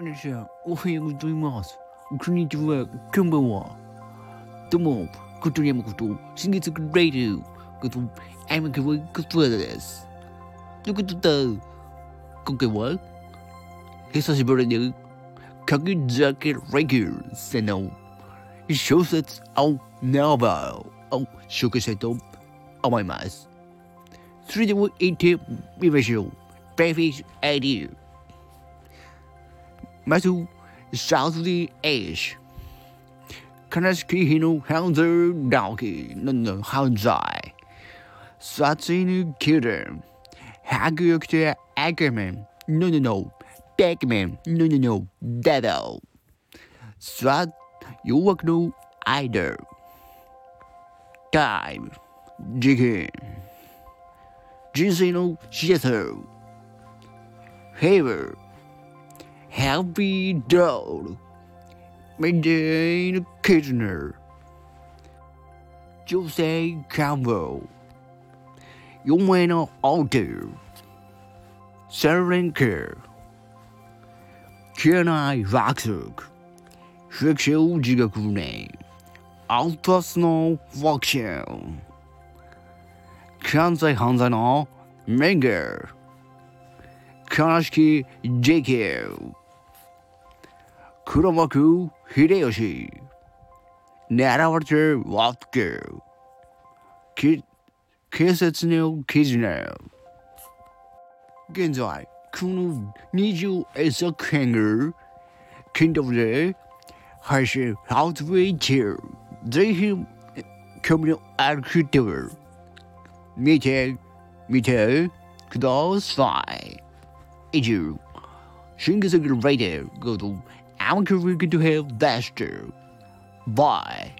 こんにちは。おはようございます。こんにちは。こんばんは。どうも、ことやまこと、新月ラディオこと、アイマカワことです。ということで、今回は、久しぶりに、鍵酒レギューせの小説をノーベルを紹介したいと思います。それでは行ってみましょう。ベイ metal southerly age. Kanatsuki Hino Hanzo Doki Nono Hanzai Satsinu Kira Haguyokute Ackerman No No. No Beckman No. No No Devil. Swat Yuwakno Either Time. Jikin Jinsino Shitho Favor. タイム。事件。人生のシアター。ヘイバー。Happy Doll Maintain Kitchener 女性看護夢のオーダーセレンケア消えない約束フィクション自学年アウトスのファクション関西犯罪のメンガー悲しき JK 黒幕秀吉狙われてワッケき警察の記事ね現在この21作品が Kindle で配信発売中ぜひ興味のある人は見て見てください以上新月ラディオこと I'm going to that too. Bye.